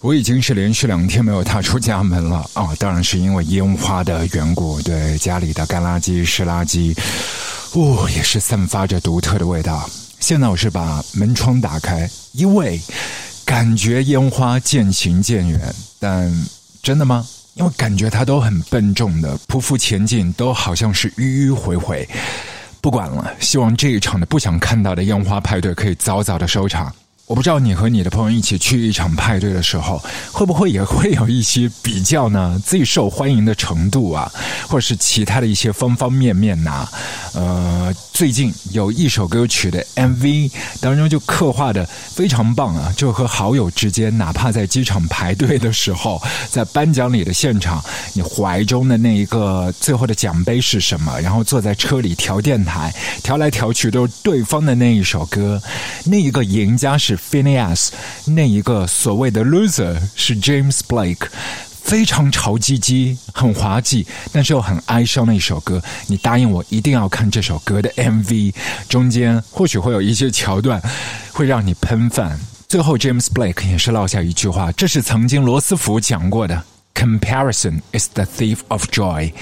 我已经是连续两天没有踏出家门了啊！当然是因为烟花的缘故。对家里的干垃圾、湿垃圾，哦，也是散发着独特的味道。现在我是把门窗打开，因为感觉烟花渐行渐远。但真的吗？因为感觉它都很笨重的匍匐前进，都好像是迂迂回回。不管了，希望这一场的不想看到的烟花派对可以早早的收场。我不知道你和你的朋友一起去一场派对的时候，会不会也 会有一些比较呢？最受欢迎的程度啊，或者是其他的一些方方面面呐？呃，最近有一首歌曲的 MV 当中就刻画的非常棒啊，就和好友之间，哪怕在机场排队的时候，在颁奖礼的现场，你怀中的那一个最后的奖杯是什么？然后坐在车里调电台，调来调去都是对方的那一首歌，那一个赢家是。Phineas 那一个所谓的 loser 是 James Blake，非常潮唧唧、很滑稽，但是又很哀伤的一首歌。你答应我一定要看这首歌的 MV，中间或许会有一些桥段会让你喷饭。最后 James Blake 也是落下一句话，这是曾经罗斯福讲过的：“Comparison is the thief of joy。”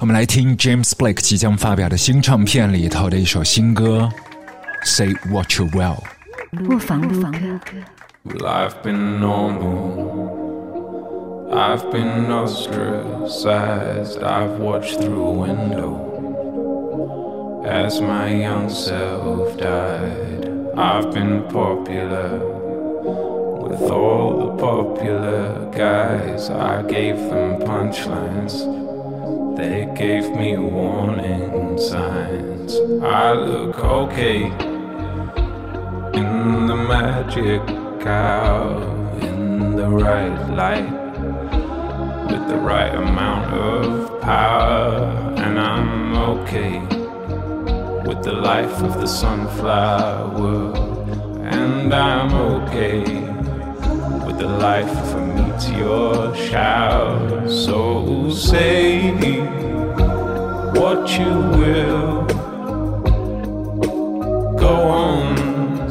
我们来听 James Blake 即将发表的新唱片里头的一首新歌：“Say what you will。”不妨录歌。Well, I've been normal. I've been ostracized. I've watched through a window as my young self died. I've been popular with all the popular guys. I gave them punchlines. They gave me warning signs. I look okay in the magic hour, in the right light, with the right amount of power, and I'm okay with the life of the sunflower, and I'm okay with the life of a meteor shower. So say what you will. Go on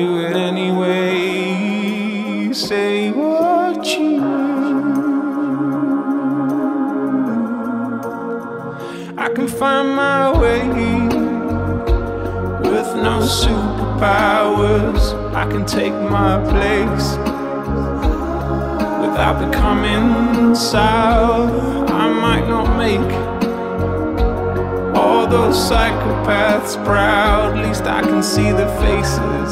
do it anyway say what you I can find my way with no superpowers. I can take my place without becoming sour. I might not make those psychopaths proud. At least I can see the faces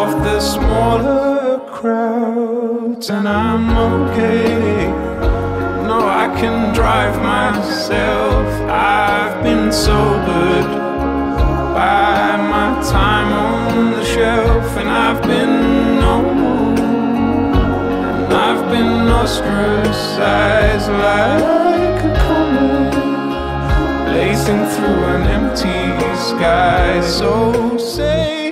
of the smaller crowds, and I'm okay. No, I can drive myself. I've been sobered by my time on the shelf, and I've been known, and I've been ostracized like a blazing through an empty sky. So say.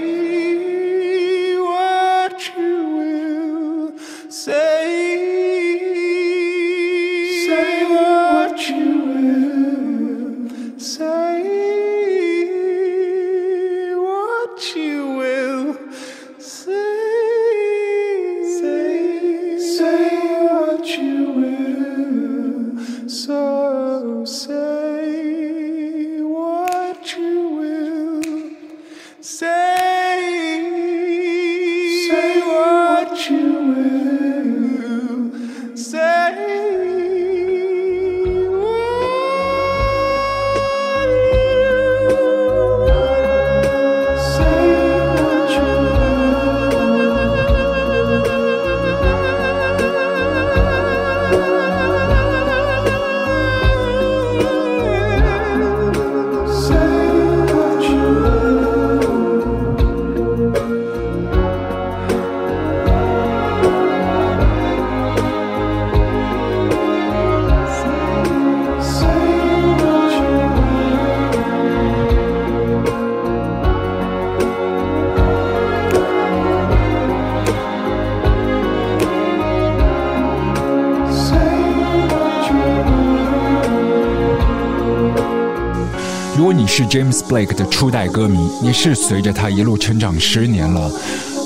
是 James Blake 的初代歌迷，你是随着他一路成长十年了，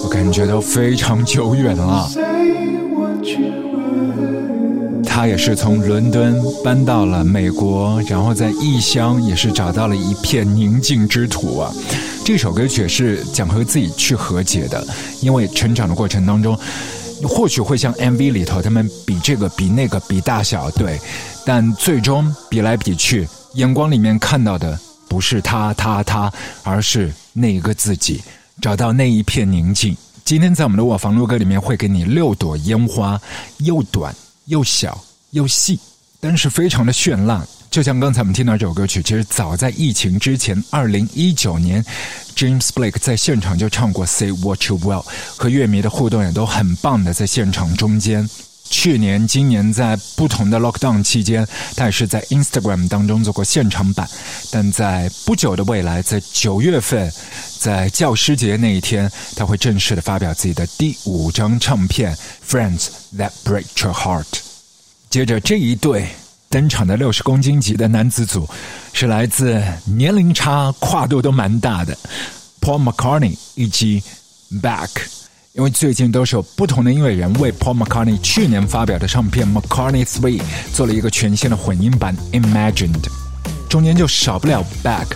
我感觉都非常久远了。他也是从伦敦搬到了美国，然后在异乡也是找到了一片宁静之土啊。这首歌曲是讲和自己去和解的，因为成长的过程当中，或许会像 MV 里头他们比这个比那个比大小，对，但最终比来比去，眼光里面看到的不是他他他，而是那个自己，找到那一片宁静。今天在我们的我房录歌里面会给你六朵烟花，又短又小又细，但是非常的绚烂。就像刚才我们听到这首歌曲，其实早在疫情之前，二零一九年，James Blake 在现场就唱过《Say What You Will》，和乐迷的互动也都很棒的，在现场中间。去年、今年在不同的 Lockdown 期间，他也是在 Instagram 当中做过现场版。但在不久的未来，在九月份，在教师节那一天，他会正式的发表自己的第五张唱片《Friends That Break Your Heart》。接着这一对。登场的六十公斤级的男子组，是来自年龄差、跨度都蛮大的 Paul McCartney 以及 Back。因为最近都是有不同的音乐人为 Paul McCartney 去年发表的唱片《McCartney Three》做了一个全新的混音版《Imagined》，中间就少不了 Back，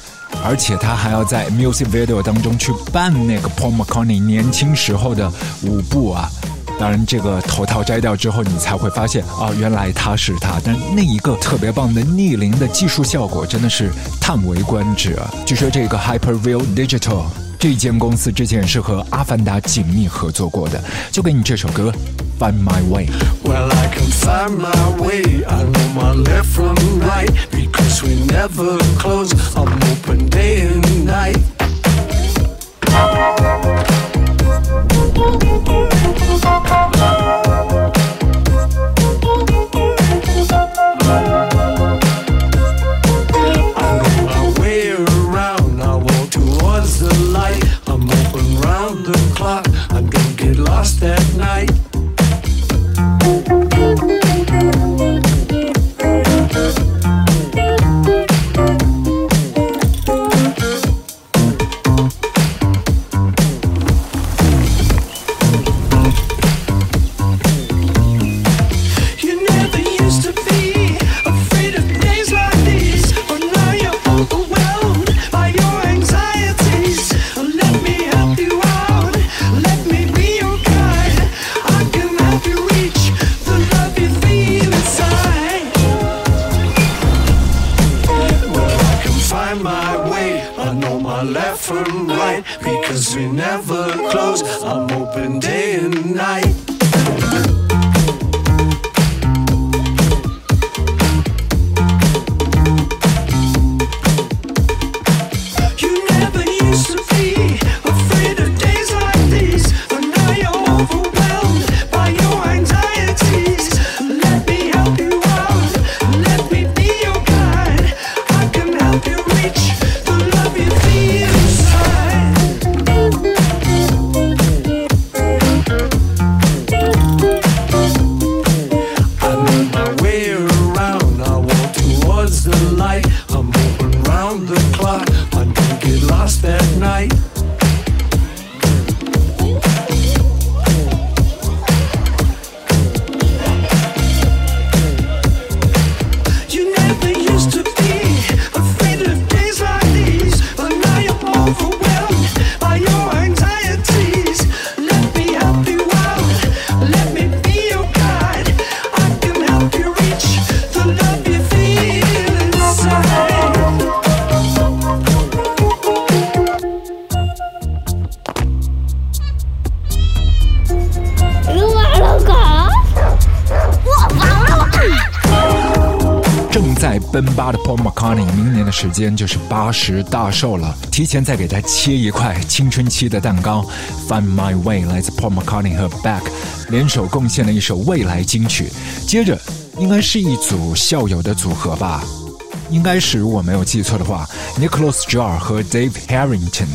而且他还要在 Music Video 当中去扮那个 Paul McCartney 年轻时候的舞步啊。当然，这个头套摘掉之后，你才会发现啊，原来他是他。但那一个特别棒的逆龄的技术效果，真的是叹为观止啊！据说这个 Hyperreal Digital 这间公司之前是和阿凡达紧密合作过的。就给你这首歌，Find My Way。Well, I can find my way. I know my left from right because we never close. I'm open day and night. way. I know my left from right because we never close. I'm open day and night. 时间就是八十大寿了，提前再给他切一块青春期的蛋糕。Find My Way 来自 Paul McCartney 和 Back 联手贡献了一首未来金曲。接着应该是一组校友的组合吧，应该是如果没有记错的话，Nicholas Jar 和 Dave Harrington。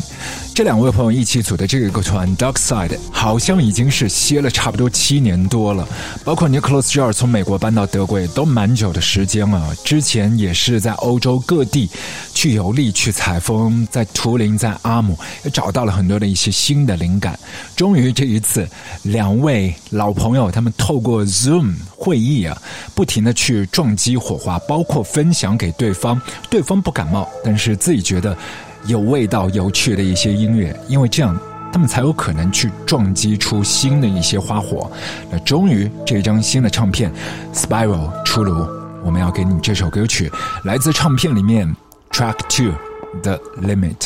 这两位朋友一起组的这个团 Dark Side 好像已经是歇了差不多七年多了，包括 Nicholas Jar 从美国搬到德国也都蛮久的时间了。之前也是在欧洲各地去游历、去采风，在图林、在阿姆也找到了很多的一些新的灵感。终于这一次，两位老朋友他们透过 Zoom 会议啊，不停的去撞击火花，包括分享给对方，对方不感冒，但是自己觉得。有味道、有趣的一些音乐，因为这样他们才有可能去撞击出新的一些花火。那终于这张新的唱片《Spiral》出炉，我们要给你这首歌曲，来自唱片里面 Track Two，《The Limit》。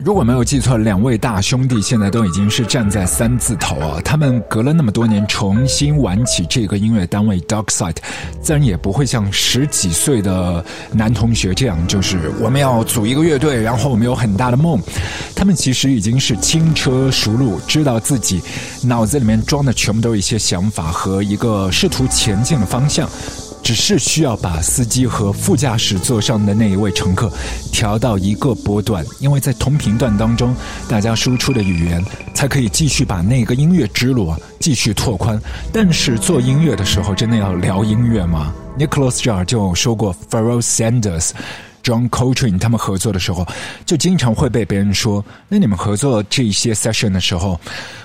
如果没有记错，两位大兄弟现在都已经是站在三字头啊。他们隔了那么多年重新玩起这个音乐单位 Dark Side，自然也不会像十几岁的男同学这样，就是我们要组一个乐队，然后我们有很大的梦。他们其实已经是轻车熟路，知道自己脑子里面装的全部都是一些想法和一个试图前进的方向。只是需要把司机和副驾驶座上的那一位乘客调到一个波段，因为在同频段当中，大家输出的语言才可以继续把那个音乐之路继续拓宽。但是做音乐的时候，真的要聊音乐吗？Nicholas Jar 就说过，Pharoah Sanders、John Coltrane 他们合作的时候，就经常会被别人说：“那你们合作这些 session 的时候，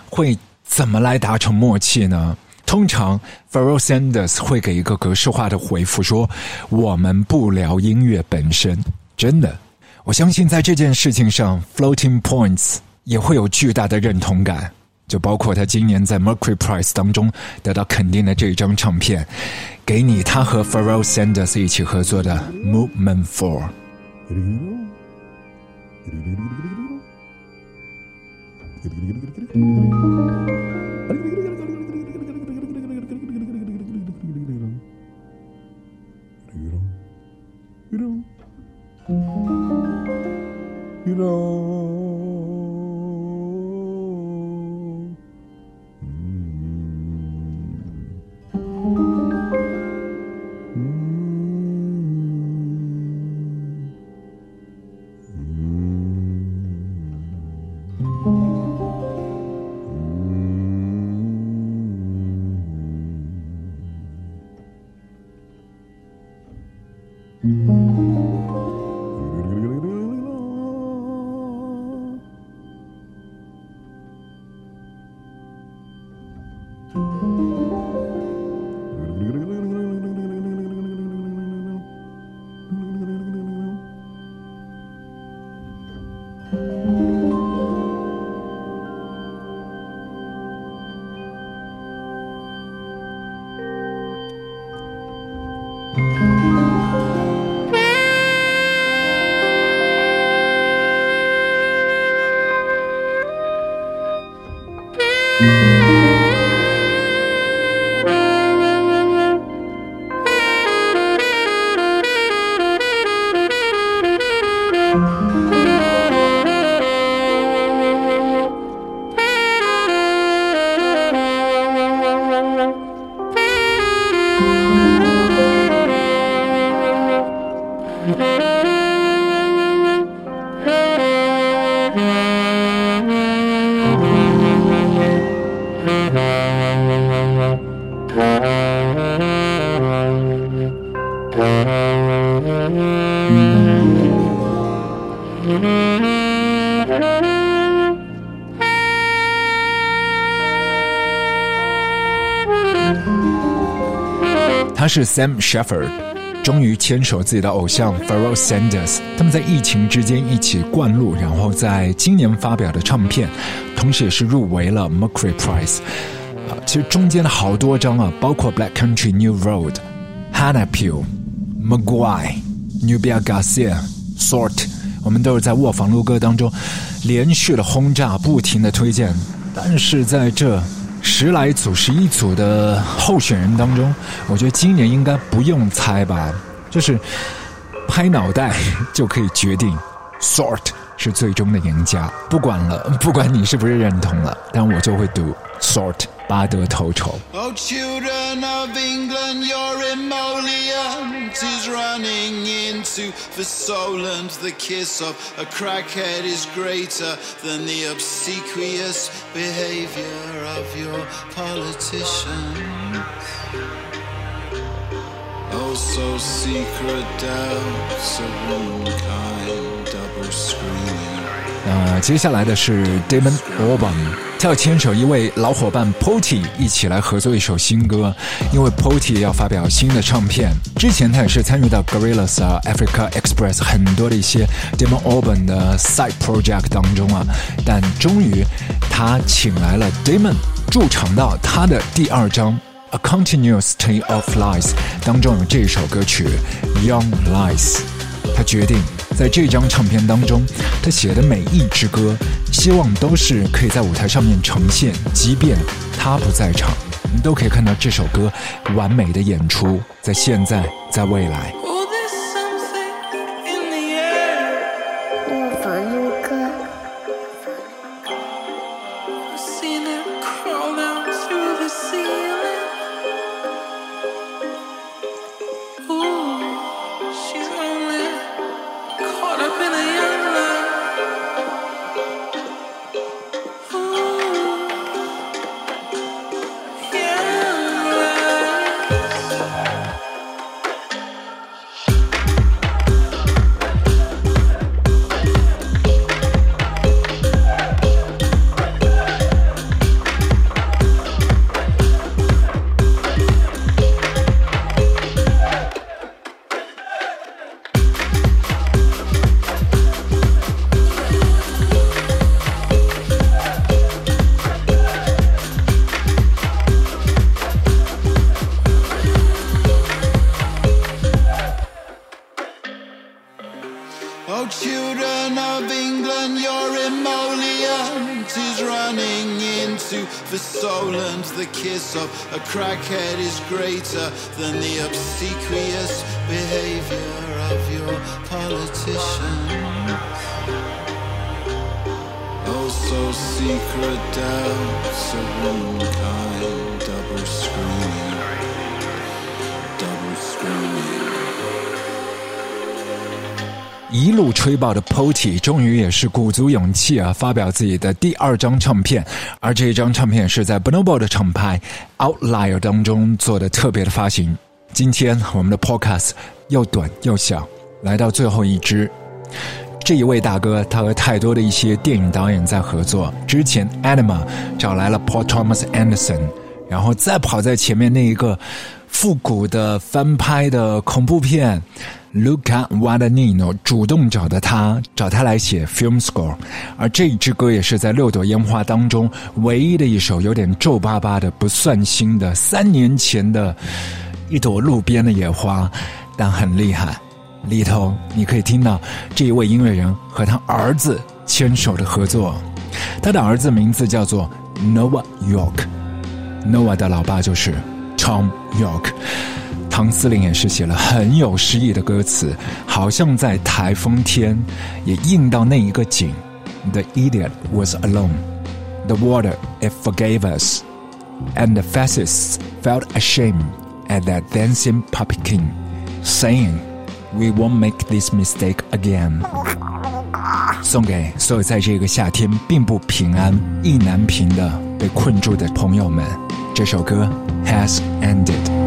会怎么来达成默契呢？”通常 f e r r e l l Sanders 会给一个格式化的回复，说：“我们不聊音乐本身。”真的，我相信在这件事情上，Floating Points 也会有巨大的认同感。就包括他今年在 Mercury Prize 当中得到肯定的这张唱片，给你他和 f e r r e l l Sanders 一起合作的 Movement Four。You know. 他是 Sam Shepard，终于牵手自己的偶像 Pharoah Sanders，他们在疫情之间一起灌录，然后在今年发表的唱片，同时也是入围了 Mercury Prize。啊，其实中间的好多张啊，包括 Black Country New Road、Hannah p e l、Maguire、Nubia Garcia、Sort，我们都是在卧房录歌当中连续的轰炸，不停的推荐，但是在这。十来组、十一组的候选人当中，我觉得今年应该不用猜吧，就是拍脑袋就可以决定，Sort 是最终的赢家。不管了，不管你是不是认同了，但我就会赌 Sort。巴德头筹。children of England, your emollient is running into for Solent. The kiss of a crackhead is greater than the obsequious behavior of your politicians. Oh, so secret doubts of womankind, double screaming. 那接下来的是 Damon Albarn，他 要牵手一位老伙伴 Potty 一起来合作一首新歌，因为 Potty 要发表新的唱片。之前他也是参与到 Gorillaz、Africa Express 很多的一些 Damon Alban 的 side project 当中啊，但终于他请来了 Damon 驻场到他的第二张 A Continuous State of Lies 当中有这首歌曲 Young Lies，他决定。在这张唱片当中，他写的每一支歌，希望都是可以在舞台上面呈现，即便他不在场，你都可以看到这首歌完美的演出，在现在，在未来。A crackhead is greater than the obsequious behavior of your politicians. Also, secret doubts of one kind, double screaming, double screaming. 一路吹爆的 Potty 终于也是鼓足勇气啊，发表自己的第二张唱片，而这一张唱片是在 Bonobo 的厂牌 Outlier 当中做的特别的发行。今天我们的 Podcast 又短又小，来到最后一支。这一位大哥，他和太多的一些电影导演在合作。之前 Anima 找来了 Paul Thomas Anderson，然后再跑在前面那一个复古的翻拍的恐怖片。Luca Guadagnino 主动找的他，找他来写 film score，而这一支歌也是在六朵烟花当中唯一的一首有点皱巴巴的、不算新的三年前的一朵路边的野花，但很厉害。里头你可以听到这一位音乐人和他儿子牵手的合作，他的儿子名字叫做 Noah York，Noah 的老爸就是 Tom York。唐司令也是写了很有诗意的歌词，好像在台风天，也映到那一个景。The idiot was alone. The water it forgave us, and the fascists felt ashamed at that dancing puppy king, saying, "We won't make this mistake again." 送给所有在这个夏天并不平安、意难平的被困住的朋友们，这首歌 has ended.